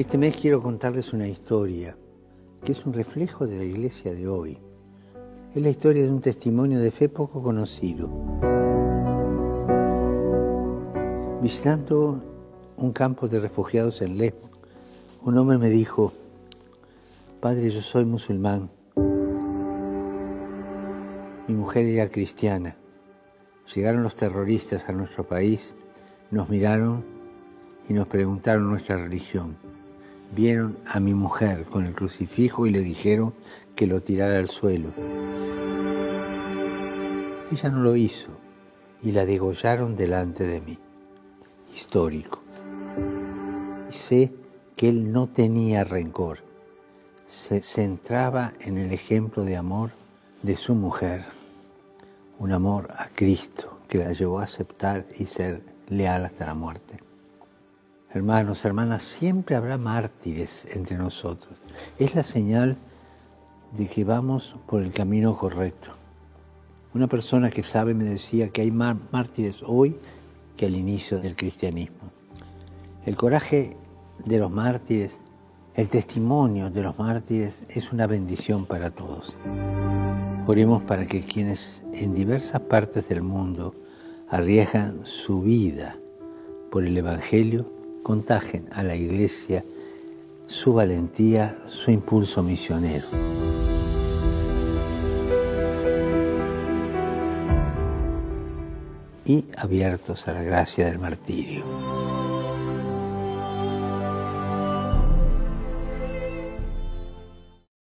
Este mes quiero contarles una historia que es un reflejo de la iglesia de hoy. Es la historia de un testimonio de fe poco conocido. Visitando un campo de refugiados en Lesbos, un hombre me dijo, Padre, yo soy musulmán. Mi mujer era cristiana. Llegaron los terroristas a nuestro país, nos miraron y nos preguntaron nuestra religión. Vieron a mi mujer con el crucifijo y le dijeron que lo tirara al suelo. Ella no lo hizo y la degollaron delante de mí. Histórico. Y sé que él no tenía rencor se centraba en el ejemplo de amor de su mujer, un amor a Cristo que la llevó a aceptar y ser leal hasta la muerte. Hermanos, hermanas, siempre habrá mártires entre nosotros. Es la señal de que vamos por el camino correcto. Una persona que sabe me decía que hay más mártires hoy que al inicio del cristianismo. El coraje de los mártires el testimonio de los mártires es una bendición para todos. Oremos para que quienes en diversas partes del mundo arriesgan su vida por el Evangelio contagien a la Iglesia su valentía, su impulso misionero. Y abiertos a la gracia del martirio.